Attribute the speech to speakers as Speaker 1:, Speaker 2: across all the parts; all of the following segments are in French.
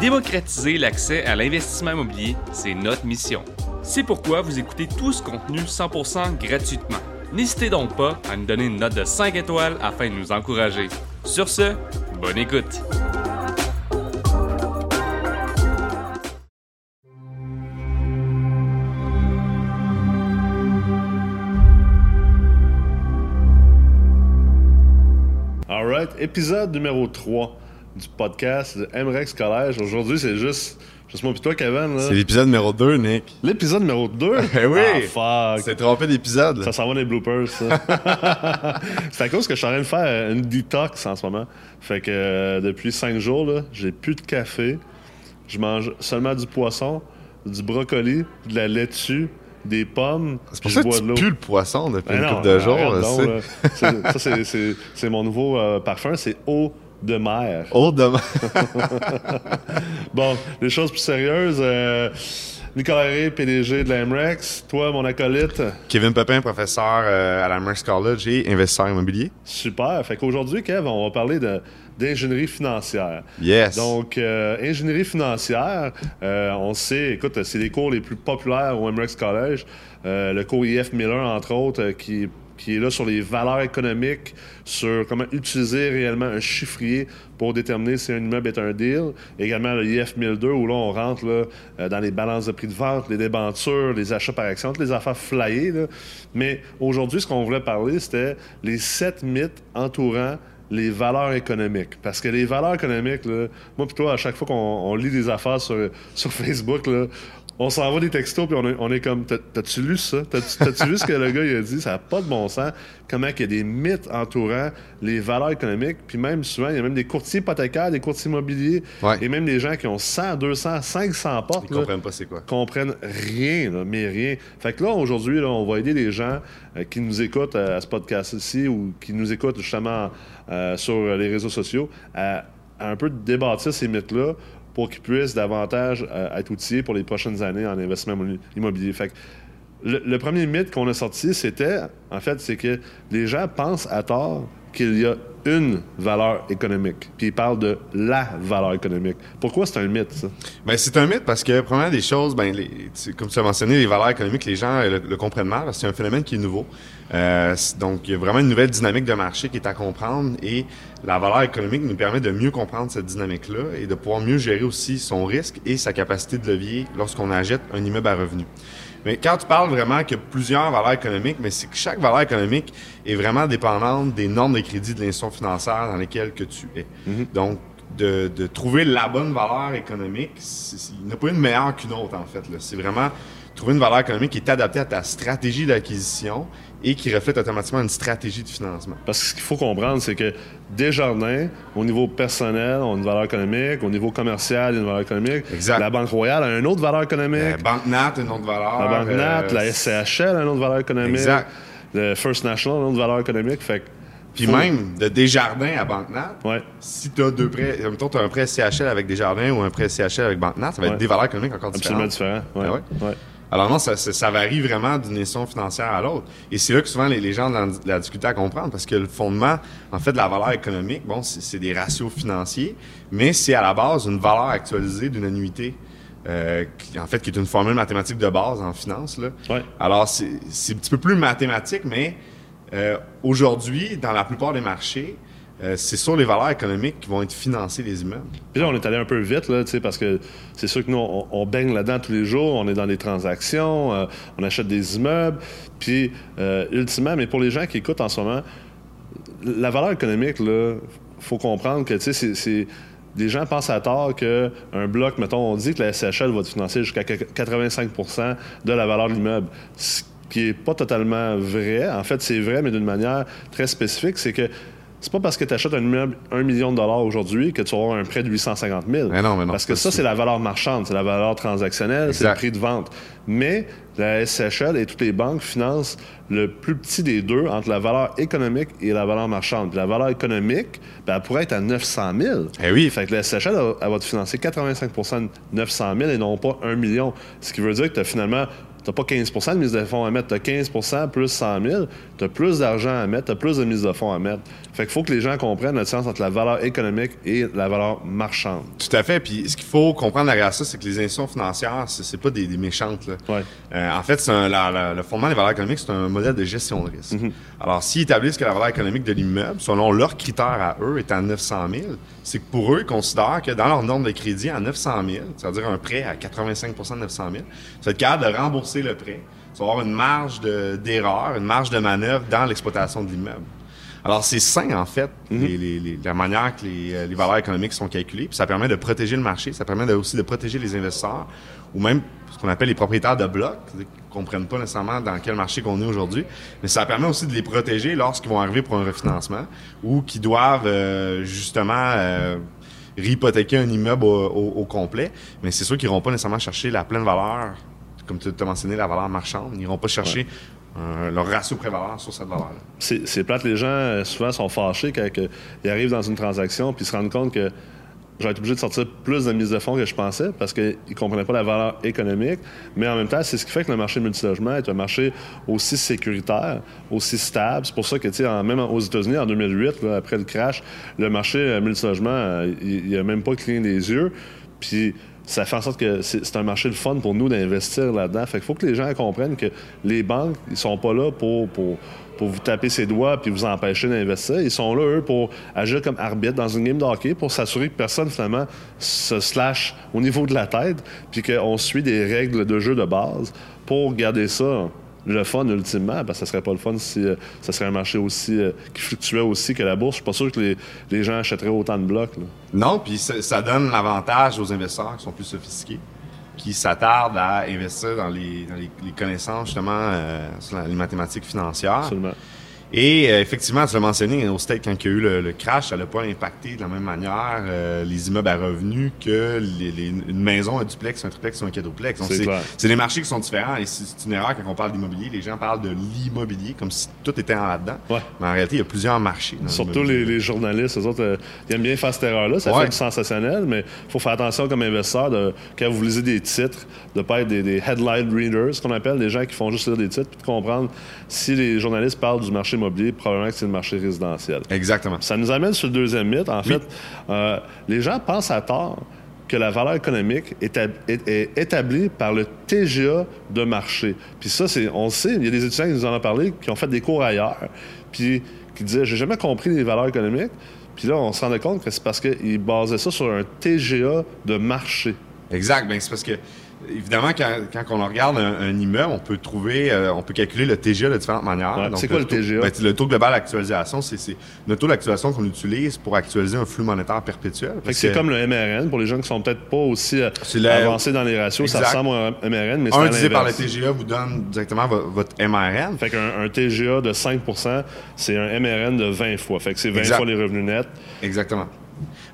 Speaker 1: Démocratiser l'accès à l'investissement immobilier, c'est notre mission. C'est pourquoi vous écoutez tout ce contenu 100% gratuitement. N'hésitez donc pas à nous donner une note de 5 étoiles afin de nous encourager. Sur ce, bonne écoute.
Speaker 2: Alright, épisode numéro 3 du podcast de MREX Collège. Aujourd'hui, c'est juste, juste moi et toi, Kevin. là.
Speaker 3: C'est l'épisode numéro 2, Nick.
Speaker 2: L'épisode numéro 2?
Speaker 3: Eh oui!
Speaker 2: Ah, fuck!
Speaker 3: C'est trompé d'épisode.
Speaker 2: Ça s'en va des bloopers, ça. c'est à cause que je suis en train de faire une detox en ce moment. Fait que euh, depuis 5 jours, là, j'ai plus de café. Je mange seulement du poisson, du brocoli, de la laitue, des pommes.
Speaker 3: C'est pour ça que tu pues le poisson depuis
Speaker 2: Ben
Speaker 3: une
Speaker 2: non,
Speaker 3: couple de jours. là. C'est-
Speaker 2: Ça, c'est mon nouveau euh, parfum, c'est eau de mer.
Speaker 3: Oh, demain.
Speaker 2: Bon, les choses plus sérieuses. euh, Nicolas Ray, PDG de la MREX. Toi, mon acolyte.
Speaker 3: Kevin Pepin, professeur euh, à la Merce College et investisseur immobilier.
Speaker 2: Super. Fait qu'aujourd'hui, Kev, on va parler de- d'ingénierie financière.
Speaker 3: Yes.
Speaker 2: Donc, euh, ingénierie financière, euh, on sait, écoute, c'est les cours les plus populaires au MREX College. Euh, le cours IF 1001, entre autres, qui, qui est là sur les valeurs économiques, sur comment utiliser réellement un chiffrier pour déterminer si un immeuble est un deal. Également le IF 1002, où là, on rentre euh, dans les balances de prix de vente, les débentures, les achats par action, toutes les affaires flyées. Mais aujourd'hui, ce qu'on voulait parler, c'était les sept mythes entourant les valeurs économiques. Parce que les valeurs économiques, moi toi, à chaque fois qu'on on lit des affaires sur, sur Facebook, là, on s'envoie des textos puis on est, on est comme T'as- T'as-tu lu ça? T'as-tu vu ce que le gars il a dit? Ça n'a pas de bon sens. Comment il y a des mythes entourant les valeurs économiques. Puis même souvent, il y a même des courtiers hypothécaires, des courtiers immobiliers
Speaker 3: Ouais.
Speaker 2: et même des gens qui ont 100, 200, 500 portes.
Speaker 3: Ils
Speaker 2: là,
Speaker 3: comprennent pas c'est quoi.
Speaker 2: comprennent rien, là, mais rien. Fait que là, aujourd'hui, là, on va aider les gens euh, qui nous écoutent euh, à ce podcast-ci ou qui nous écoutent justement euh, sur les réseaux sociaux à, à un peu débattre ces mythes-là pour qu'ils puissent davantage euh, être outillés pour les prochaines années en investissement immo- immobilier. Fait le, le premier mythe qu'on a sorti, c'était, en fait, c'est que les gens pensent à tort qu'il y a une valeur économique. Puis ils parlent de la valeur économique. Pourquoi c'est un mythe, ça?
Speaker 3: Ben, c'est un mythe parce que, premièrement, des choses, ben, comme tu as mentionné, les valeurs économiques, les gens euh, le, comprennent mal parce que c'est un phénomène qui est nouveau. Euh, donc, il y a vraiment une nouvelle dynamique de marché qui est à comprendre et la valeur économique nous permet de mieux comprendre cette dynamique-là et de pouvoir mieux gérer aussi son risque et sa capacité de levier lorsqu'on achète un immeuble à revenu. Mais quand tu parles vraiment qu'il y a plusieurs valeurs économiques, mais c'est que chaque valeur économique est vraiment dépendante des normes de crédit de l'institution financière dans lesquelles que tu es. Donc, de, de trouver la bonne valeur économique, il n'y a pas une meilleure qu'une autre, en fait. C'est vraiment trouver une valeur économique qui est adaptée à ta stratégie d'acquisition et qui reflète automatiquement une stratégie de financement.
Speaker 2: Parce que ce qu'il faut comprendre, c'est que Desjardins, au niveau personnel, ont une valeur économique, au niveau commercial, il y a une valeur économique.
Speaker 3: Exact.
Speaker 2: La Banque Royale a une autre valeur économique.
Speaker 3: Euh, Banque Nat, une autre valeur.
Speaker 2: la Banque Nat,
Speaker 3: euh,
Speaker 2: la SCHL a une autre valeur économique.
Speaker 3: Exact.
Speaker 2: Le First National a une autre valeur économique. Fait que
Speaker 3: Puis
Speaker 2: faut-
Speaker 3: même de Desjardins à Banque Nat,
Speaker 2: Ouais.
Speaker 3: si tu as deux prêts, mettons, tu as un prêt CHL avec Desjardins ou un prêt CHL avec Banque Nat, ça va
Speaker 2: Ouais.
Speaker 3: être des valeurs économiques encore
Speaker 2: Absolument
Speaker 3: différentes.
Speaker 2: différent. Ouais.
Speaker 3: Ah
Speaker 2: Ouais.
Speaker 3: Alors non, ça, ça, ça varie vraiment d'une institution financière à l'autre. Et c'est là que souvent les, les gens ont la, difficulté à comprendre parce que le fondement, en fait, de la valeur économique, bon, c'est des ratios financiers, mais c'est à la base une valeur actualisée d'une annuité. euh, qui, en fait, qui est une formule mathématique de base en finance. Là.
Speaker 2: Ouais.
Speaker 3: Alors, c'est c'est un petit peu plus mathématique, mais euh, aujourd'hui, dans la plupart des marchés, euh, c'est sur les valeurs économiques qui vont être financés les immeubles.
Speaker 2: Puis là, on est allé un peu vite, là, parce que c'est sûr que nous, on, baigne là-dedans tous les jours, on est dans des transactions, euh, on achète des immeubles. Puis, euh, ultimement, mais pour les gens qui écoutent en ce moment, la valeur économique, là, faut comprendre que, c'est-. Des gens pensent à tort qu'un bloc, mettons, on dit que la SHL va te financer jusqu'à 85% de la valeur de l'immeuble. Ce qui est pas totalement vrai. En fait, c'est vrai, mais d'une manière très spécifique. C'est que c'est pas parce que tu achètes un immeuble 1 million de dollars aujourd'hui que tu vas avoir un prêt de 850 000.
Speaker 3: Mais non, mais non,
Speaker 2: Parce que ça, c'est la valeur marchande, c'est la valeur transactionnelle, c'est le prix de vente. Mais la SHL et toutes les banques financent le plus petit des deux entre la valeur économique et la valeur marchande. Puis la valeur économique, ben, elle pourrait être à 900 000.
Speaker 3: Eh oui.
Speaker 2: Fait que la SHL, elle, elle va te financer 85% de 900 000 et non pas 1 million. Ce qui veut dire que tu as finalement n'as pas 15% de mise de fonds à mettre, tu as 15% plus 100 000, tu as plus d'argent à mettre, tu as plus de mise de fonds à mettre. Fait qu'il faut que les gens comprennent la différence entre la valeur économique et la valeur marchande.
Speaker 3: Tout à fait. Puis ce qu'il faut comprendre derrière ça, c'est que les institutions financières, c'est pas des, méchantes. Là.
Speaker 2: Ouais.
Speaker 3: Euh, en fait, un, le fondement des valeurs économiques, c'est un modèle de gestion de risque.
Speaker 2: Mm-hmm.
Speaker 3: Alors, s'ils établissent que la valeur économique de l'immeuble, selon leurs critères à eux, est à 900 000, c'est que pour eux, ils considèrent que dans leur norme de crédit à 900 000, c'est-à-dire un prêt à 85% de 900 000, tu vas être capable de rembourser le prêt. Tu vas avoir une marge d'erreur, une marge de manœuvre dans l'exploitation de l'immeuble. Alors, c'est sain, en fait, mhm. la manière que euh, les, valeurs économiques sont calculées. Puis ça permet de protéger le marché, ça permet aussi de protéger les investisseurs ou même ce qu'on appelle les propriétaires de blocs, qui ne comprennent pas nécessairement dans quel marché qu'on est aujourd'hui. Mais ça permet aussi de les protéger lorsqu'ils vont arriver pour un refinancement ou qui doivent euh, justement euh, réhypothéquer un immeuble au, complet. Mais c'est sûr qu'ils n'iront pas nécessairement chercher la pleine valeur comme tu as mentionné, la valeur marchande. Ils n'iront pas chercher euh, leur ratio prévalent sur cette valeur-là.
Speaker 2: C'est plate. Les gens, euh, souvent, sont fâchés quand ils arrivent dans une transaction puis se rendent compte que j'aurais été obligé de sortir plus de mise de fonds que je pensais parce qu'ils ne comprenaient pas la valeur économique. Mais en même temps, c'est ce qui fait que le marché multilogement est un marché aussi sécuritaire, aussi stable. C'est pour ça que, même aux États-Unis, en 2008, après le crash, le marché euh, multilogement, il n'a même pas cligné des yeux. Puis ça fait en sorte que c'est un marché de fun pour nous d'investir là-dedans. Fait faut que les gens comprennent que les banques, ils sont pas là pour, vous taper ses doigts puis vous empêcher d'investir. Ils sont là, eux, pour agir comme arbitre dans une game de pour s'assurer que personne, finalement, se slash au niveau de la tête puis qu'on suit des règles de jeu de base pour garder ça le fun ultimement, parce que ça serait pas le fun si euh, ça serait un marché aussi euh, qui fluctuait aussi que la bourse. Je suis pas sûr que les, gens achèteraient autant de blocs.
Speaker 3: Non, puis ça, donne l'avantage aux investisseurs qui sont plus sophistiqués, qui s'attardent à investir dans les, connaissances justement euh, sur les mathématiques financières.
Speaker 2: Absolument.
Speaker 3: Et euh, effectivement, tu l'as mentionné, au State, quand il y a eu le, crash, ça n'a pas impacté de la même manière euh, les immeubles à revenus que les, une maison, un duplex, un triplex ou un quadruplex. C'est des marchés qui sont différents. Et c'est une erreur quand on parle d'immobilier. Les gens parlent de l'immobilier comme si tout était en là-dedans. Mais en réalité, il y a plusieurs marchés.
Speaker 2: Surtout les, journalistes, eux autres, euh, ils aiment bien faire cette erreur-là. Ça fait du sensationnel, mais il faut faire attention comme investisseur de, quand vous lisez des titres, de ne pas être des, headline readers, ce qu'on appelle des gens qui font juste lire des titres, puis de comprendre si les journalistes parlent du marché immobilier, probablement que c'est le marché résidentiel.
Speaker 3: Exactement.
Speaker 2: Ça nous amène sur le deuxième mythe. En fait, euh, les gens pensent à tort que la valeur économique est, établie par le TGA de marché. Puis ça, c'est, on le sait, il y a des étudiants qui nous en ont parlé, qui ont fait des cours ailleurs, puis qui disaient, j'ai jamais compris les valeurs économiques. Puis là, on se rendait compte que c'est parce qu'ils basaient ça sur un TGA de marché.
Speaker 3: Exact. Bien, c'est parce que Évidemment, quand, on regarde un, immeuble, on peut trouver, euh, on peut calculer le TGA de différentes manières.
Speaker 2: c'est quoi le, TGA?
Speaker 3: Ben, le tôt global d'actualisation, c'est le taux d'actualisation qu'on utilise pour actualiser un flux monétaire perpétuel.
Speaker 2: c'est comme le MRN, pour les gens qui sont peut-être pas aussi euh, avancés dans les ratios, ça ressemble à un MRN, mais c'est
Speaker 3: Un divisé par le TGA vous donne directement votre, MRN.
Speaker 2: Fait qu'un un TGA de 5% c'est un MRN de 20 fois. Fait que c'est 20 fois les revenus nets.
Speaker 3: Exactement.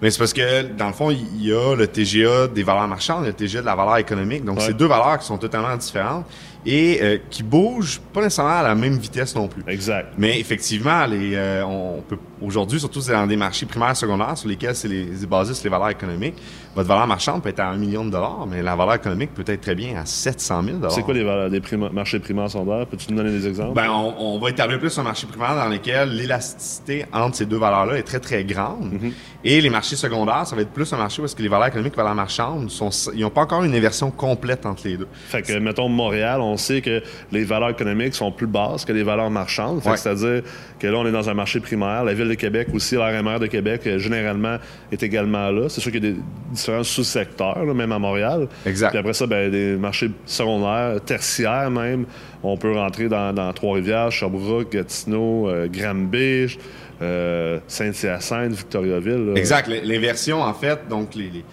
Speaker 3: Mais c'est parce que, dans le fond, il y a le TGA des valeurs marchandes et le TGA de la valeur économique. Donc, c'est deux valeurs qui sont totalement différentes et euh, qui bougent pas nécessairement à la même vitesse non plus.
Speaker 2: Exact.
Speaker 3: Mais effectivement, les, euh, on peut aujourd'hui, surtout dans des marchés primaires secondaires sur lesquels c'est les, basé sur les valeurs économiques, votre valeur marchande peut être à un million de dollars, mais la valeur économique peut être très bien à 700 000
Speaker 2: C'est quoi les valeurs des marchés primaires secondaires? Peux-tu nous donner des exemples?
Speaker 3: Ben, on, va établir plus un marché primaire dans lequel l'élasticité entre ces deux valeurs-là est très, très grande. Mm-hmm. Et les marchés secondaires, ça va être plus un marché parce que les valeurs économiques et les valeurs marchandes, sont, ils n'ont pas encore une inversion complète entre les deux.
Speaker 2: Fait que, mettons, Montréal, on sait que les valeurs économiques sont plus basses que les valeurs marchandes. C'est-à-dire que là, on est dans un marché primaire. La Ville de Québec aussi, l'RMR de Québec, euh, généralement, est également là. C'est sûr qu'il y a des différents sous-secteurs, même à Montréal.
Speaker 3: Exact.
Speaker 2: Puis après ça, ben, des marchés secondaires, tertiaires même. On peut rentrer dans, Trois-Rivières, Sherbrooke, Gatineau, euh, Granby, euh, Saint-Hyacinthe, Victoriaville.
Speaker 3: Exact. L'inversion, en fait, donc les les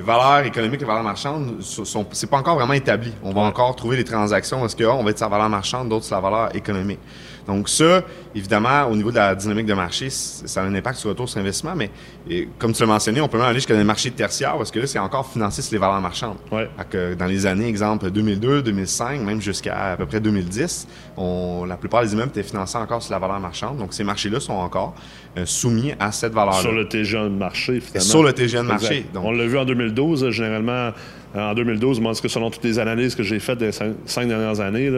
Speaker 3: valeurs économiques, les valeurs marchandes, sont, c'est pas encore vraiment établi. On va encore trouver des transactions. Est-ce qu'on va être sa valeur marchande, d'autres sa valeur économique. Donc ça, évidemment, au niveau de la dynamique de marché, ça a un impact sur le retour sur investissement, mais comme tu l'as mentionné, on peut même aller jusqu'à des marchés tertiaires parce que là, c'est encore financé sur les valeurs marchandes.
Speaker 2: Ouais.
Speaker 3: dans les années, exemple 2002, 2005, même jusqu'à à peu près 2010, on, la plupart des immeubles étaient financés encore sur la valeur marchande. Donc ces marchés-là sont encore euh, soumis à cette valeur-là.
Speaker 2: Sur le TGN de marché, finalement.
Speaker 3: Sur le TGN de marché.
Speaker 2: Donc, on l'a vu en 2012, généralement en 2012, moi, que selon toutes les analyses que j'ai faites des cinq, dernières années,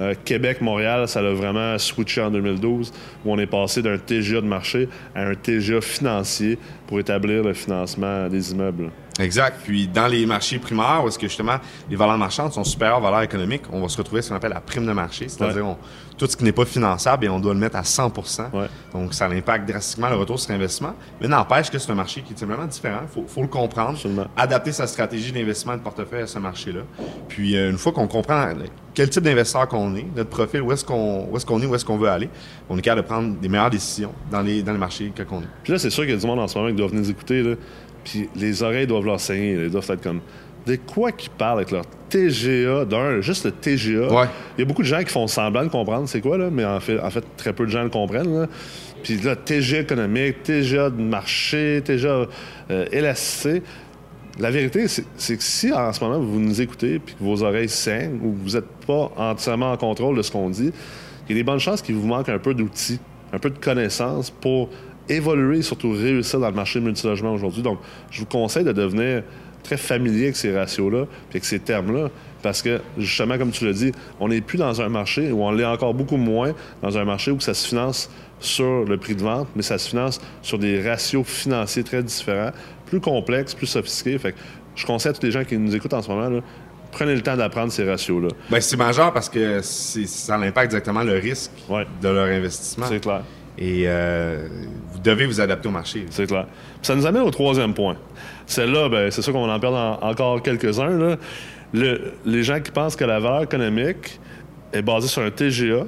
Speaker 2: euh, Québec, Montréal, ça a vraiment switché en 2012, où on est passé d'un TGA de marché à un TGA financier pour établir le financement des immeubles.
Speaker 3: Exact. Puis dans les marchés primaires, où est-ce que justement les valeurs marchandes sont supérieures aux valeurs économiques, on va se retrouver ce qu'on appelle la prime de marché, c'est-à-dire tout ce qui n'est pas finançable, et on doit le mettre à 100% Donc ça impacte drastiquement le retour sur investissement. Mais n'empêche que c'est un marché qui est simplement différent. Il faut, le comprendre, adapter sa stratégie d'investissement de portefeuille à ce marché-là. Puis euh, une fois qu'on comprend quel type d'investisseur qu'on est, notre profil, où est-ce qu'on est, qu'on est, où est-ce qu'on veut aller, on est capable de prendre des meilleures décisions dans les, dans les marchés qu'on est.
Speaker 2: Puis là, c'est sûr qu'il y a du monde en ce moment qui doit venir nous écouter. Là. Puis les oreilles doivent leur saigner. Ils doivent être comme. De quoi qu'ils parlent avec leur TGA, d'un, juste le TGA. Il y a beaucoup de gens qui font semblant de comprendre c'est quoi, là, mais en fait, en fait, très peu de gens le comprennent. Là. Puis là, TGA économique, TGA de marché, TGA euh, élastique. La vérité, c'est que si en ce moment vous nous écoutez et que vos oreilles saignent ou que vous n'êtes pas entièrement en contrôle de ce qu'on dit, il y a des bonnes chances qu'il vous manque un peu d'outils, un peu de connaissances pour évoluer et surtout réussir dans le marché multilogement aujourd'hui. Donc, je vous conseille de devenir très familier avec ces ratios-là et avec ces termes-là. Parce que, justement, comme tu l'as dit, on n'est plus dans un marché où on l'est encore beaucoup moins dans un marché où ça se finance sur le prix de vente, mais ça se finance sur des ratios financiers très différents, plus complexes, plus sophistiqués. Fait que je conseille à tous les gens qui nous écoutent en ce moment, là, prenez le temps d'apprendre ces ratios-là.
Speaker 3: Bien, c'est majeur parce que ça impacte directement le risque de leur investissement.
Speaker 2: C'est clair.
Speaker 3: Et euh, vous devez vous adapter au marché.
Speaker 2: C'est clair. ça nous amène au troisième point. Celle-là, ben, c'est sûr qu'on va en perdre encore quelques-uns. les gens qui pensent que la valeur économique est basée sur un TGA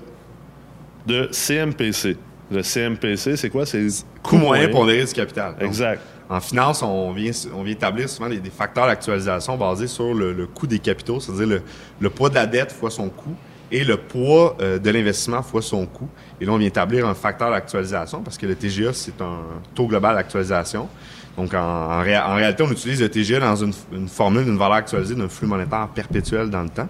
Speaker 2: de CMPC. Le CMPC, c'est quoi? C'est
Speaker 3: coût moyen pondéré du capital.
Speaker 2: exact.
Speaker 3: En finance, on vient, on vient établir souvent des, facteurs d'actualisation basés sur le, coût des capitaux, c'est-à-dire le, le, poids de la dette fois son coût et le poids euh, de l'investissement fois son coût. Et là, on vient établir un facteur d'actualisation parce que le TGA, c'est un taux global d'actualisation. Donc, en, réalité, on utilise le TGA dans une, formule d'une valeur actualisée d'un flux monétaire perpétuel dans le temps.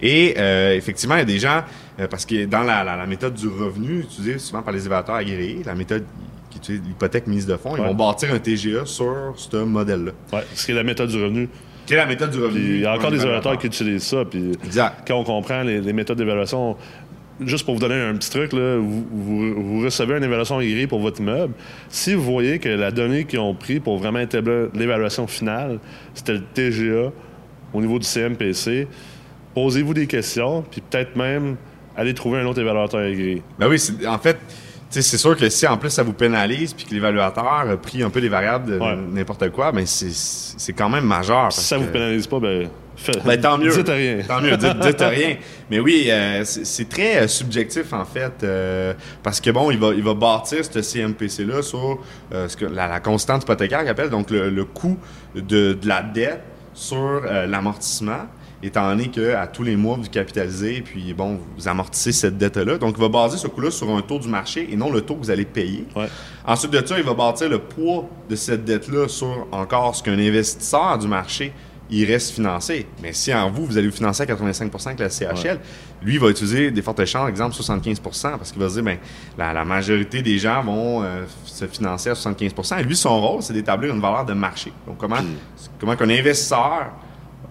Speaker 3: Et euh, effectivement, il y a des gens, euh, parce que dans la, méthode du revenu, utilisée souvent par les évaluateurs agréés, la méthode qui utilise l'hypothèque mise de fonds, ils vont bâtir un TGA sur ce modèle-là.
Speaker 2: Oui, ce qui est la méthode du revenu.
Speaker 3: Quelle est la méthode du revenu?
Speaker 2: il y a encore des évaluateurs qui utilisent ça. Puis
Speaker 3: exact.
Speaker 2: Quand on comprend les, méthodes d'évaluation, juste pour vous donner un petit truc, là, vous, recevez une évaluation aguerrie pour votre immeuble. Si vous voyez que la donnée qu'ils ont pris pour vraiment établir l'évaluation finale, c'était le TGA au niveau du CMPC, posez-vous des questions, puis peut-être même aller trouver un autre évaluateur aguerri.
Speaker 3: Ben oui, en fait, c'est sûr que si en plus ça vous pénalise puis que l'évaluateur a pris un peu les variables de n'importe quoi, ben c'est quand même majeur.
Speaker 2: Si ça vous pénalise pas, ben,
Speaker 3: ben tant mieux.
Speaker 2: Dites rien.
Speaker 3: Tant mieux, dites, rien. Mais oui, euh, c'est très euh, subjectif en fait, euh, parce que bon, il va, il va bâtir ce CMPC-là sur ce que, la, constante hypothécaire qu'il appelle, donc le, coût de, de, la dette sur l'amortissement étant donné qu'à tous les mois, vous capitalisez, puis bon, vous amortissez cette dette-là. Donc, il va baser ce coût-là sur un taux du marché et non le taux que vous allez payer. Ensuite de ça, il va bâtir le poids de cette dette-là sur encore ce qu'un investisseur du marché il reste financé. Mais si en vous, vous allez vous financer à 85 avec la CHL, lui, il va utiliser des fortes chances, exemple 75 parce qu'il va se dire, ben, la, majorité des gens vont euh, se financer à 75 Et lui, son rôle, c'est d'établir une valeur de marché. Donc, comment, comment qu'un investisseur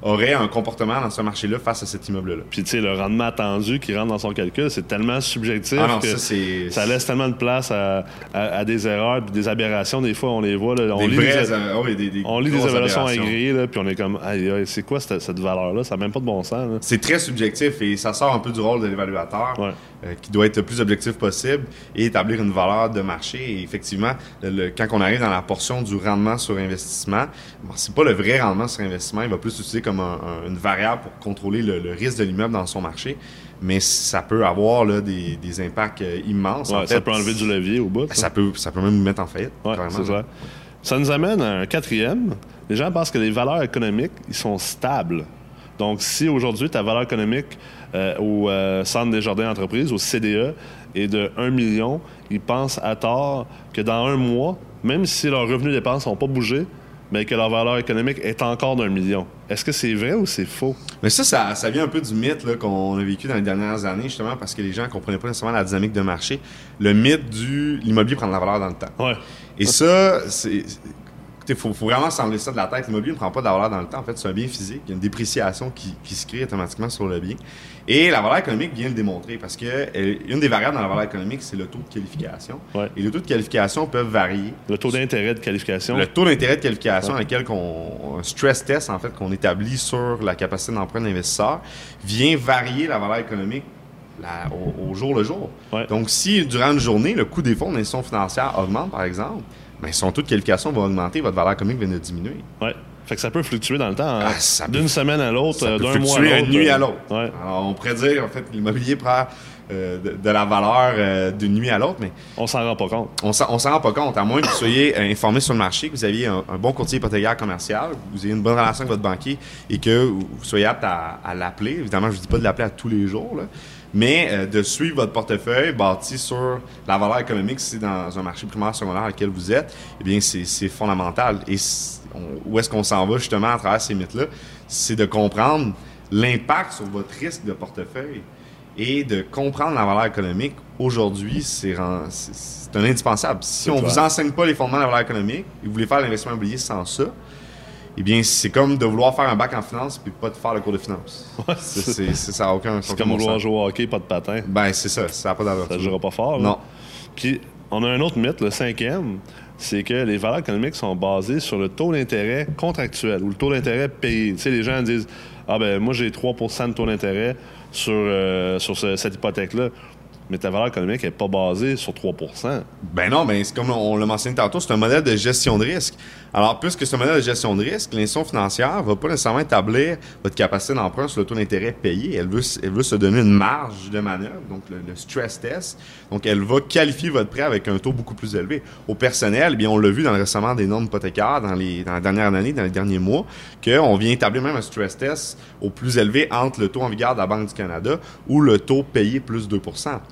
Speaker 3: aurait un comportement dans ce marché-là face à cet immeuble-là.
Speaker 2: Puis, tu sais, le rendement attendu qui rentre dans son calcul, c'est tellement subjectif
Speaker 3: ah
Speaker 2: que ça, laisse tellement de place à, des erreurs puis des aberrations. Des fois, on les voit. Là, on, lit des,
Speaker 3: oh
Speaker 2: on lit des évaluations agréées, là, puis on est comme, c'est quoi cette, valeur-là? Ça n'a même pas de bon sens.
Speaker 3: C'est très subjectif et ça sort un peu du rôle de l'évaluateur. Euh, qui doit être le plus objectif possible et établir une valeur de marché. Et effectivement, quand on arrive dans la portion du rendement sur investissement, bon, c'est pas le vrai rendement sur investissement, il va plus utiliser comme une variable pour contrôler le, risque de l'immeuble dans son marché. Mais ça peut avoir là, des, impacts euh, immenses.
Speaker 2: ça peut enlever du levier au bout.
Speaker 3: Ça, peut, ça peut même nous mettre en faillite.
Speaker 2: ça. ça nous amène à un quatrième. Les gens pensent que les valeurs économiques, ils sont stables. Donc, si aujourd'hui, ta valeur économique euh, au euh, Centre des jardins d'entreprise, au CDE, est de 1 million, ils pensent à tort que dans un mois, même si leurs revenus dépenses n'ont pas bougé, mais que leur valeur économique est encore d'un million. Est-ce que c'est vrai ou c'est faux?
Speaker 3: Mais ça, ça, vient un peu du mythe qu'on a vécu dans les dernières années, justement, parce que les gens ne comprenaient pas nécessairement la dynamique de marché. Le mythe du l'immobilier prend de la valeur dans le temps.
Speaker 2: Ouais.
Speaker 3: Et ça, c'est il faut, faut, vraiment s'enlever ça de la tête. L'immobilier ne prend pas de la valeur dans le temps. En fait, c'est un bien physique. Il y a une dépréciation qui, qui, se crée automatiquement sur le bien. Et la valeur économique vient le démontrer parce que euh, une des variables dans la valeur économique, c'est le taux de qualification.
Speaker 2: Ouais.
Speaker 3: Et le taux de qualification peuvent varier.
Speaker 2: Le taux d'intérêt de qualification.
Speaker 3: Le taux d'intérêt de qualification ouais. lequel on, un stress test, en fait, qu'on établit sur la capacité d'emprunt de l'investisseur, vient varier la valeur économique la, au, au, jour le jour.
Speaker 2: Ouais.
Speaker 3: Donc, si durant une journée, le coût des fonds d'institutions financières augmente, par exemple, bien, son taux de qualification va augmenter, votre valeur vient de diminuer.
Speaker 2: Ouais. Fait que ça peut fluctuer dans le temps, hein?
Speaker 3: ah,
Speaker 2: d'une semaine à l'autre, d'un mois à l'autre.
Speaker 3: d'une nuit à l'autre.
Speaker 2: Ouais.
Speaker 3: Alors, on pourrait dire, en fait, l'immobilier prend euh, de, de, la valeur euh, d'une nuit à l'autre, mais...
Speaker 2: On s'en rend pas compte.
Speaker 3: On s'en rend pas compte, à moins que vous soyez informé sur le marché, que vous aviez un, un, bon courtier hypothécaire commercial, que vous ayez une bonne relation avec votre banquier et que vous soyez apte à, à l'appeler. Évidemment, je ne vous dis pas de l'appeler à tous les jours, là, mais euh, de suivre votre portefeuille bâti sur la valeur économique, si c'est dans un marché primaire, secondaire dans lequel vous êtes, eh bien, c'est fondamental. Et on, où est-ce qu'on s'en va justement à travers ces mythes-là? C'est de comprendre l'impact sur votre risque de portefeuille et de comprendre la valeur économique. Aujourd'hui, c'est un indispensable. Si on ne vous enseigne pas les fondements de la valeur économique et vous voulez faire l'investissement immobilier sans ça, eh bien, c'est comme de vouloir faire un bac en finance puis pas de faire le cours de finance.
Speaker 2: Ouais,
Speaker 3: c'est, ça n'a aucun
Speaker 2: C'est comme vouloir jouer au hockey, pas de patin.
Speaker 3: Ben, c'est ça. Ça n'a pas d'allure.
Speaker 2: Ça ne jouera pas fort.
Speaker 3: Non.
Speaker 2: Puis, on a un autre mythe, le cinquième, c'est que les valeurs économiques sont basées sur le taux d'intérêt contractuel ou le taux d'intérêt payé. Tu sais, les gens disent Ah, ben, moi, j'ai 3% de taux d'intérêt sur, euh, sur ce, cette hypothèque-là mais ta valeur économique n'est pas basée sur 3%
Speaker 3: Ben non, ben c'est comme on l'a mentionné tantôt, c'est un modèle de gestion de risque. Alors, puisque un modèle de gestion de risque, l'institution financière ne va pas nécessairement établir votre capacité d'emprunt sur le taux d'intérêt payé. Elle veut, elle veut se donner une marge de manœuvre, donc le, le, stress test. Donc, elle va qualifier votre prêt avec un taux beaucoup plus élevé. Au personnel, eh bien, on l'a vu dans le récemment des normes hypothécaires dans, les, dans la dernière année, dans les derniers mois, qu'on vient établir même un stress test au plus élevé entre le taux en vigueur de la Banque du Canada ou le taux payé plus 2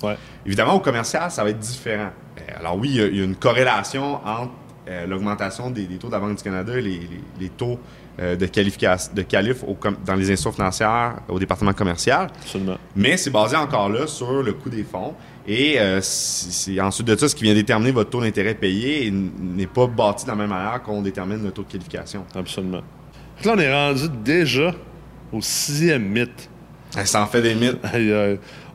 Speaker 2: Ouais.
Speaker 3: Évidemment, au commercial, ça va être différent. Alors oui, il y a une corrélation entre euh, l'augmentation des, des, taux de la Banque du Canada et les, les, les taux euh, de qualification de qualif au, dans les institutions financières au département commercial.
Speaker 2: Absolument.
Speaker 3: Mais c'est basé encore là sur le coût des fonds. Et euh, c'est ensuite de ça, ce qui vient déterminer votre taux d'intérêt payé n'est pas bâti de la même manière qu'on détermine le taux de qualification.
Speaker 2: Absolument. Là, on est rendu déjà au sixième mythe.
Speaker 3: Ça en fait des mythes.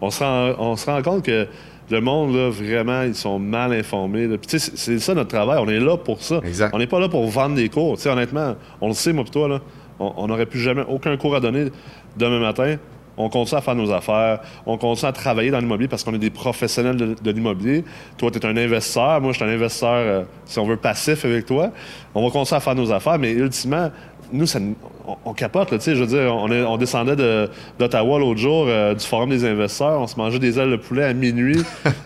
Speaker 2: on, se rend, on se rend compte que le monde, là, vraiment, ils sont mal informés. C'est ça notre travail. On est là pour ça.
Speaker 3: Exact.
Speaker 2: On n'est pas là pour vendre des cours. T'sais, honnêtement, on le sait, moi et toi, là, on n'aurait plus jamais aucun cours à donner demain matin. On continue à faire nos affaires. On continue à travailler dans l'immobilier parce qu'on est des professionnels de, de l'immobilier. Toi, tu es un investisseur. Moi, je suis un investisseur, euh, si on veut, passif avec toi. On va continuer à faire nos affaires, mais ultimement, nous, ça, on, on, capote, tu sais, je veux dire, on, est, on descendait d'Ottawa l'autre jour, euh, du Forum des investisseurs, on se mangeait des ailes de poulet à minuit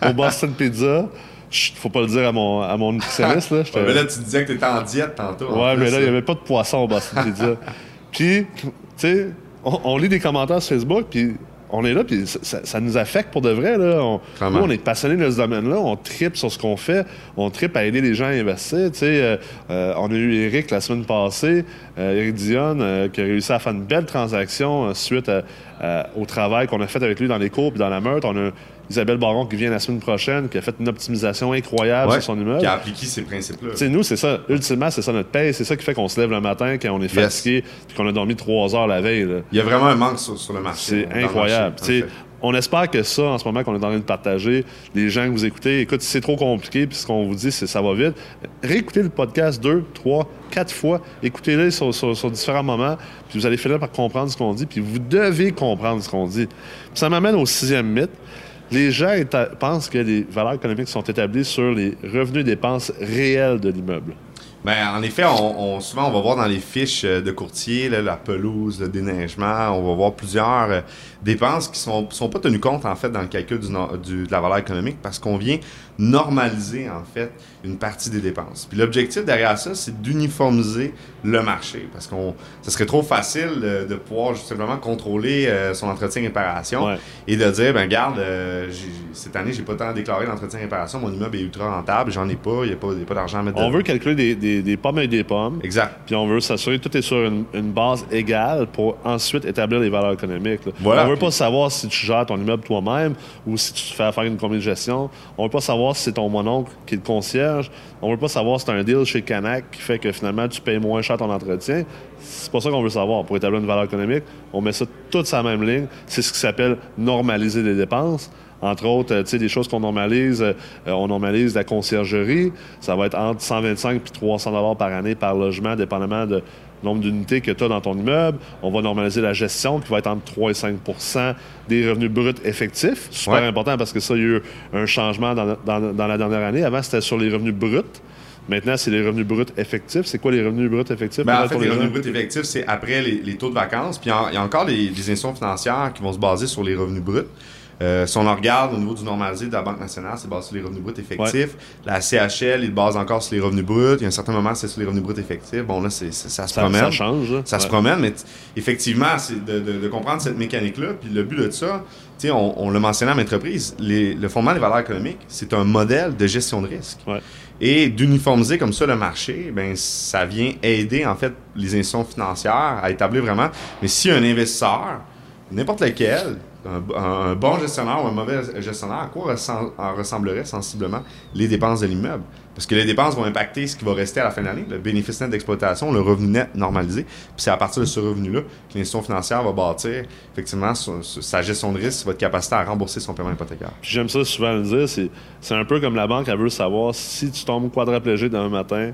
Speaker 2: au Boston Pizza. Chut, faut pas le dire à mon, à mon nutritionniste. Là,
Speaker 3: ouais, mais là, tu disais que tu étais en diète tantôt.
Speaker 2: Ouais, mais là, il n'y avait pas de poisson au Boston Pizza. Puis, tu sais, on, on, lit des commentaires sur Facebook, puis on est là, puis ça, nous affecte pour de vrai. Là. On, nous, on est passionné de ce domaine-là. On tripe sur ce qu'on fait. On tripe à aider les gens à investir. Euh, euh, on a eu Eric la semaine passée, euh, Eric Dion, qui a réussi à faire une belle transaction suite à, au travail qu'on a fait avec lui dans les cours puis dans la meute. On a Isabelle Baron qui vient la semaine prochaine, qui a fait une optimisation incroyable
Speaker 3: ouais,
Speaker 2: sur son immeuble.
Speaker 3: Qui a appliqué ces principes-là.
Speaker 2: Sais, nous, c'est ça. Ultimement, c'est ça notre paye. C'est ça qui fait qu'on se lève le matin quand on est fatigué puis qu'on a dormi trois heures la veille. Là.
Speaker 3: Il y a vraiment un manque sur, sur le marché.
Speaker 2: C'est incroyable. Marché, on espère que ça, en ce moment, qu'on est en train de partager, les gens que vous écoutez, écoute, si c'est trop compliqué, puis ce qu'on vous dit, c'est ça va vite, réécoutez le podcast deux, trois, quatre fois, écoutez-le sur, sur, sur, différents moments, puis vous allez finir par comprendre ce qu'on dit, puis vous devez comprendre ce qu'on dit. Puis ça m'amène au sixième mythe. Les gens pensent que les valeurs économiques sont établies sur les revenus et dépenses réels de l'immeuble.
Speaker 3: Ben, en effet, on, souvent, on va voir dans les fiches de courtier, la pelouse, le déneigement, on va voir plusieurs euh, dépenses qui sont, sont pas tenues compte, en fait, dans le calcul du, du, de la valeur économique parce qu'on vient normaliser, en fait, une partie des dépenses. Puis l'objectif derrière ça, c'est d'uniformiser le marché parce qu'on ça serait trop facile de pouvoir simplement contrôler euh, son entretien et réparation
Speaker 2: ouais.
Speaker 3: et de dire, ben regarde, euh, cette année, j'ai pas tant déclaré l'entretien et réparation, mon immeuble est ultra rentable, j'en ai pas, il n'y a pas, pas d'argent à mettre
Speaker 2: On
Speaker 3: dedans.
Speaker 2: veut calculer des, des, des, pommes et des pommes.
Speaker 3: Exact.
Speaker 2: Puis on veut s'assurer que tout est sur une, une, base égale pour ensuite établir les valeurs économiques. Là.
Speaker 3: Voilà.
Speaker 2: On veut pas savoir si tu gères ton immeuble toi-même ou si tu te fais faire une comité de gestion. On veut pas savoir si c'est ton mononcle qui est le concierge. On on veut pas savoir si c'est un deal chez Canac qui fait que finalement tu payes moins cher ton entretien. C'est pas ça qu'on veut savoir. Pour établir une valeur économique, on met ça toute la même ligne. C'est ce qui s'appelle normaliser les dépenses. Entre autres, euh, tu sais, des choses qu'on normalise, euh, on normalise la conciergerie. Ça va être entre 125 et 300 dollars par année par logement, dépendamment de nombre d'unités que tu as dans ton immeuble. On va normaliser la gestion qui va être entre 3 et 5% des revenus bruts effectifs. Super important parce que ça, il y a eu un changement dans, dans la dernière année. Avant, c'était sur les revenus bruts. Maintenant, c'est les revenus bruts effectifs. C'est quoi les revenus bruts effectifs?
Speaker 3: Ben, en fait, les, revenus bruts effectifs, c'est après les, taux de vacances. Puis il y, a encore des institutions financières qui vont se baser sur les revenus bruts. Euh, si on en regarde au niveau du normalisé de la Banque nationale, c'est basé sur les revenus bruts effectifs. La CHL, il base encore sur les revenus bruts. Il y a un certain moment, c'est sur les revenus bruts effectifs. Bon, là, c'est, ça, se promène.
Speaker 2: Ça change.
Speaker 3: Ça se promène, mais effectivement, c'est de, comprendre cette mécanique-là. Puis le but de ça, on, on l'a mentionné à l'entreprise, le fondement des valeurs économiques, c'est un modèle de gestion de risque. Et d'uniformiser comme ça le marché, ben ça vient aider en fait les institutions financières à établir vraiment. Mais si un investisseur, n'importe lequel, un, bon gestionnaire ou un mauvais gestionnaire, à quoi ressembleraient sensiblement les dépenses de l'immeuble? Parce que les dépenses vont impacter ce qui va rester à la fin de l'année, le bénéfice net d'exploitation, le revenu net normalisé. Puis c'est à partir de ce revenu-là que l'institution financière va bâtir effectivement sa gestion de risque, votre capacité à rembourser son paiement hypothécaire.
Speaker 2: J'aime ça souvent le dire, c'est un peu comme la banque, elle veut savoir si tu tombes quadraplégé d'un matin,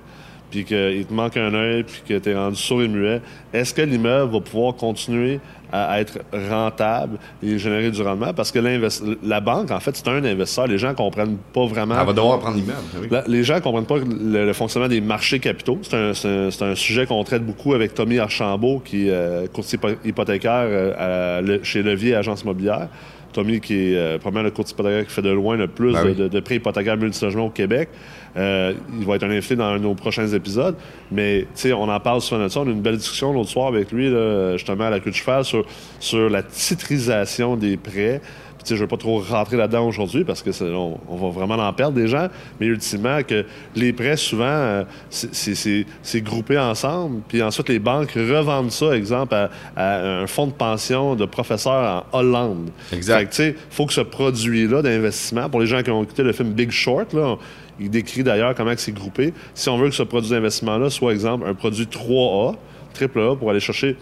Speaker 2: puis qu'il te manque un œil, puis que tu es rendu sourd et muet, est-ce que l'immeuble va pouvoir continuer à être rentable et générer du rendement? Parce que la banque, en fait, c'est un investisseur. Les gens comprennent pas vraiment...
Speaker 3: Elle va devoir prendre l'immeuble.
Speaker 2: Oui. Les gens comprennent pas le, fonctionnement des marchés capitaux. C'est un, un, sujet qu'on traite beaucoup avec Tommy Archambault, qui est euh, courtier hypothécaire euh, chez Levier Agence Immobilière. Tommy, qui est euh, probablement le courtier hypothécaire qui fait de loin le plus ben de, prêts hypothécaires multilogement au Québec. Euh, il va être un invité dans nos prochains épisodes. Mais, tu sais, on en parle souvent de ça. On a eu une belle discussion l'autre soir avec lui, justement, à la queue de cheval, sur, sur la titrisation des prêts je ne veux pas trop rentrer là-dedans aujourd'hui parce que on, va vraiment en perdre des gens, mais ultimement, que les prêts, souvent, euh, c'est groupé ensemble, puis ensuite les banques revendent ça, exemple, à, un fonds de pension de professeurs en Hollande.
Speaker 3: Exact.
Speaker 2: Il faut que ce produit-là d'investissement, pour les gens qui ont écouté le film Big Short, là, il décrit d'ailleurs comment c'est groupé. Si on veut que ce produit d'investissement-là soit, exemple, un produit 3A, triple A, pour aller chercher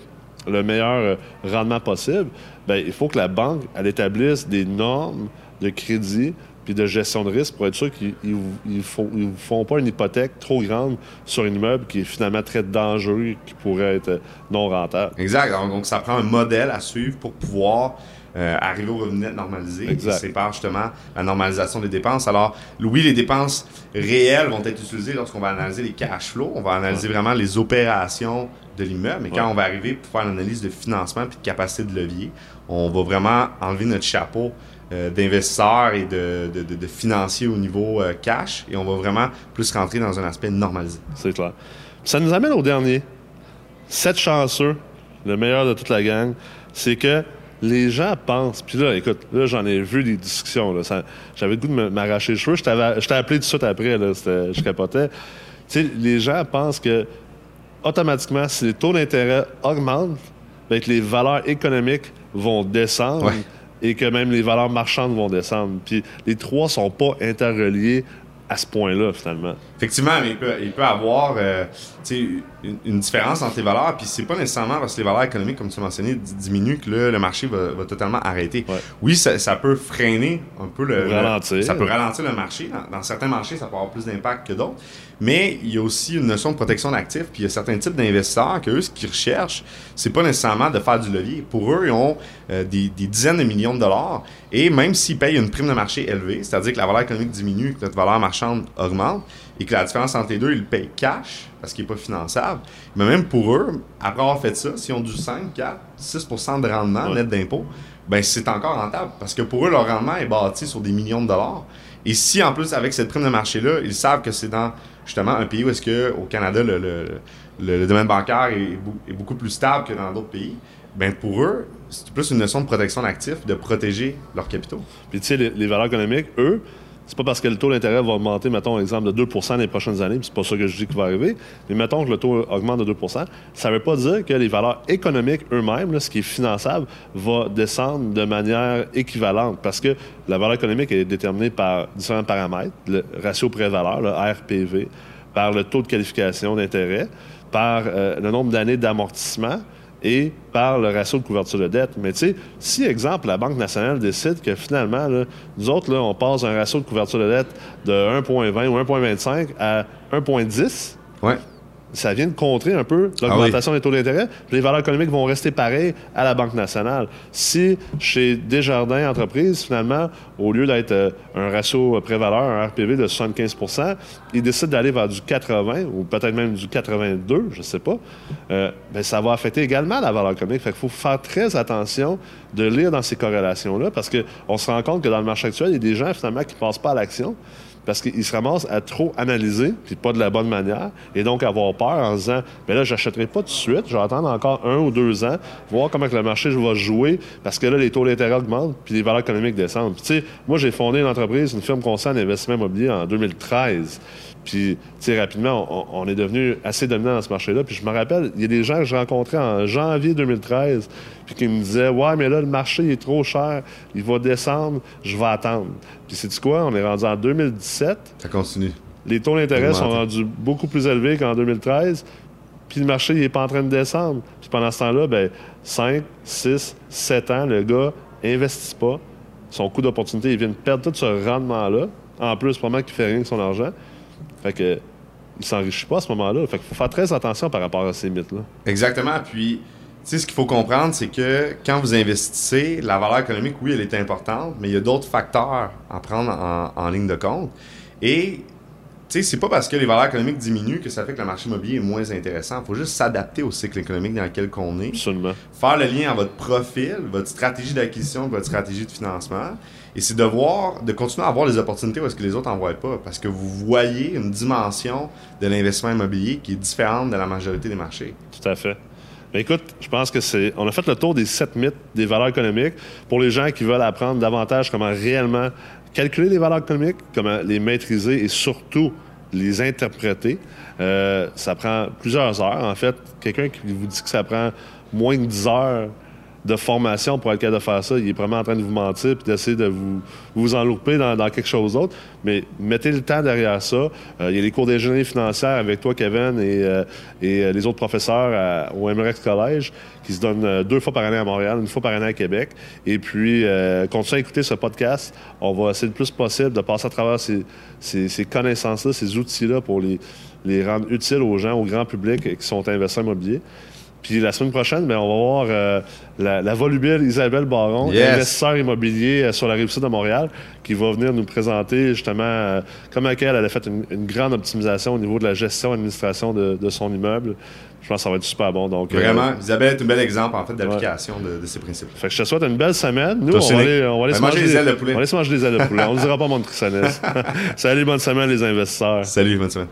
Speaker 2: le meilleur euh, rendement possible, ben, il faut que la banque elle établisse des normes de crédit puis de gestion de risque pour être sûr qu'ils ne font, pas une hypothèque trop grande sur un immeuble qui est finalement très dangereux, qui pourrait être euh, non rentable.
Speaker 3: Exact. Donc, ça prend un modèle à suivre pour pouvoir euh, arriver au revenu net normalisé. C'est par justement la normalisation des dépenses. Alors, oui, les dépenses réelles vont être utilisées lorsqu'on va analyser les cash flows. On va analyser vraiment les opérations de l'immeuble. Mais quand on va arriver pour faire l'analyse de financement puis de capacité de levier, on va vraiment enlever notre chapeau euh, d'investisseurs et de, de, financiers au niveau euh, cash et on va vraiment plus rentrer dans un aspect normalisé.
Speaker 2: C'est clair. Ça nous amène au dernier. Sept chanceux, le meilleur de toute la gang, c'est que les gens pensent, puis là, écoute, là, j'en ai vu des discussions, j'avais le goût de m'arracher les cheveux, je t'ai appelé tout de suite après, là, je capotais. Tu sais, les gens pensent que automatiquement, si les taux d'intérêt augmentent, bien, que les valeurs économiques vont descendre et que même les valeurs marchandes vont descendre. Puis les trois sont pas interreliés à ce point-là, finalement.
Speaker 3: Effectivement, mais il peut, il peut avoir euh, une, différence entre les valeurs, puis c'est pas nécessairement parce que les valeurs économiques, comme tu mentionné, diminuent que le marché va, totalement arrêter. Oui, ça, peut freiner un peu le,
Speaker 2: ralentir.
Speaker 3: ça peut ralentir le marché. dans, certains marchés, ça peut avoir plus d'impact que d'autres. Mais il y a aussi une notion de protection d'actifs, puis il y a certains types d'investisseurs que eux, ce qu'ils recherchent, c'est pas nécessairement de faire du levier. Pour eux, ils ont euh, des, dizaines de millions de dollars, et même s'ils payent une prime de marché élevée, c'est-à-dire que la valeur économique diminue, que notre valeur marchande augmente, et que la différence entre les deux, ils le payent cash, parce qu'il n'est pas finançable, mais même pour eux, après avoir fait ça, s'ils ont du 5, 4, 6% de rendement net d'impôt, ben c'est encore rentable, parce que pour eux, leur rendement est bâti sur des millions de dollars. Et si en plus, avec cette prime de marché-là, ils savent que c'est dans justement un pays où est-ce que au Canada, le, domaine bancaire est, beaucoup plus stable que dans d'autres pays, ben pour eux, c'est plus une notion de protection d'actifs, de protéger leurs capitaux.
Speaker 2: Puis tu sais, les, valeurs économiques, eux, c'est pas parce que le taux d'intérêt va augmenter, mettons, exemple, de 2% les prochaines années, puis c'est pas ça que je dis qui va arriver, mais mettons que le taux augmente de 2% ça veut pas dire que les valeurs économiques eux-mêmes, ce qui est finançable, va descendre de manière équivalente, parce que la valeur économique est déterminée par différents paramètres, le ratio prix-valeur, le RPV, par le taux de qualification d'intérêt, par euh, le nombre d'années d'amortissement, et par le ratio de couverture de dette. Mais tu sais, si, exemple, la Banque nationale décide que finalement, nous autres, on passe un ratio de couverture de dette de 1,20 ou 1,25 à 1,10,
Speaker 3: ouais
Speaker 2: ça vient de contrer un peu l'augmentation ah des taux d'intérêt. Les valeurs économiques vont rester pareilles à la Banque nationale. Si chez Desjardins Entreprises, finalement, au lieu d'être euh, un ratio pré-valeur, un RPV de 75% ils décident d'aller vers du 80 ou peut-être même du 82, je ne sais pas, euh, ben, ça va affecter également la valeur économique. Fait qu'il faut faire très attention de lire dans ces corrélations-là parce qu'on se rend compte que dans le marché actuel, il y a des gens finalement qui ne passent pas à l'action parce qu'ils se ramassent à trop analyser, puis pas de la bonne manière, et donc avoir peur en disant, mais là, j'achèterai pas tout de suite, je vais attendre encore un ou deux ans, voir comment que le marché va jouer, parce que là, les taux d'intérêt augmentent, puis les valeurs économiques descendent. tu sais, moi, j'ai fondé une entreprise, une firme conseil en investissement immobilier en 2013. Puis, tu sais, rapidement, on, est devenu assez dominant dans ce marché-là. Puis, je me rappelle, il y a des gens que je rencontrais en janvier 2013, puis qui me disaient Ouais, mais là, le marché est trop cher, il va descendre, je vais attendre. Puis, c'est quoi? On est rendu en 2017.
Speaker 3: Ça continue.
Speaker 2: Les taux d'intérêt sont rendus beaucoup plus élevés qu'en 2013. Puis le marché, il n'est pas en train de descendre. Puis pendant ce temps-là, ben, 5, 6, 7 ans, le gars n'investit pas. Son coût d'opportunité, il vient de perdre tout ce rendement-là. En plus, probablement qu'il fait rien avec son argent. Fait que il s'enrichit pas à ce moment-là. Fait qu'il faut faire très attention par rapport à ces mythes-là.
Speaker 3: Exactement. Puis, sais, ce qu'il faut comprendre, c'est que quand vous investissez, la valeur économique, oui, elle est importante, mais il y a d'autres facteurs à prendre en ligne de compte. Et sais, c'est pas parce que les valeurs économiques diminuent que ça fait que le marché immobilier est moins intéressant. Il faut juste s'adapter au cycle économique dans lequel on est.
Speaker 2: Absolument.
Speaker 3: Faire le lien entre votre profil, votre stratégie d'acquisition, votre stratégie de financement. Et c'est de voir, de continuer à avoir les opportunités où est-ce que les autres n'en voient pas. Parce que vous voyez une dimension de l'investissement immobilier qui est différente de la majorité des marchés.
Speaker 2: Tout à fait. Mais écoute, je pense que c'est. On a fait le tour des sept mythes des valeurs économiques pour les gens qui veulent apprendre davantage comment réellement calculer les valeurs économiques, comment les maîtriser et surtout les interpréter. Euh, ça prend plusieurs heures. En fait, quelqu'un qui vous dit que ça prend moins de 10 heures de formation pour être capable de faire ça. Il est vraiment en train de vous mentir puis d'essayer de vous, vous enlouper dans, quelque chose d'autre. Mais mettez le temps derrière ça. Euh, il y a les cours d'ingénierie financière avec toi, Kevin, et, euh, et euh, les autres professeurs au MREX Collège qui se donnent deux fois par année à Montréal, une fois par année à Québec. Et puis, continuez à écouter ce podcast. On va essayer le plus possible de passer à travers ces, ces, connaissances-là, ces outils-là pour les, les rendre utiles aux gens, au grand public qui sont investisseurs immobiliers. Puis la semaine prochaine, bien, on va voir euh, la, volubile Isabelle Baron, investisseur immobilier euh, sur la rive sud de Montréal, qui va venir nous présenter justement euh, comment elle, elle a fait une, grande optimisation au niveau de la gestion et administration de, son immeuble. Je pense que ça va être super bon. Donc,
Speaker 3: Vraiment, Isabelle est un bel exemple en fait d'application de, ces principes.
Speaker 2: Fait que je te souhaite une belle semaine. Nous, on va, aller, on va aller, se manger,
Speaker 3: des ailes de poulet.
Speaker 2: On va aller se manger des ailes de poulet. on ne dira pas mon. Salut, bonne semaine les investisseurs.
Speaker 3: Salut, bonne semaine.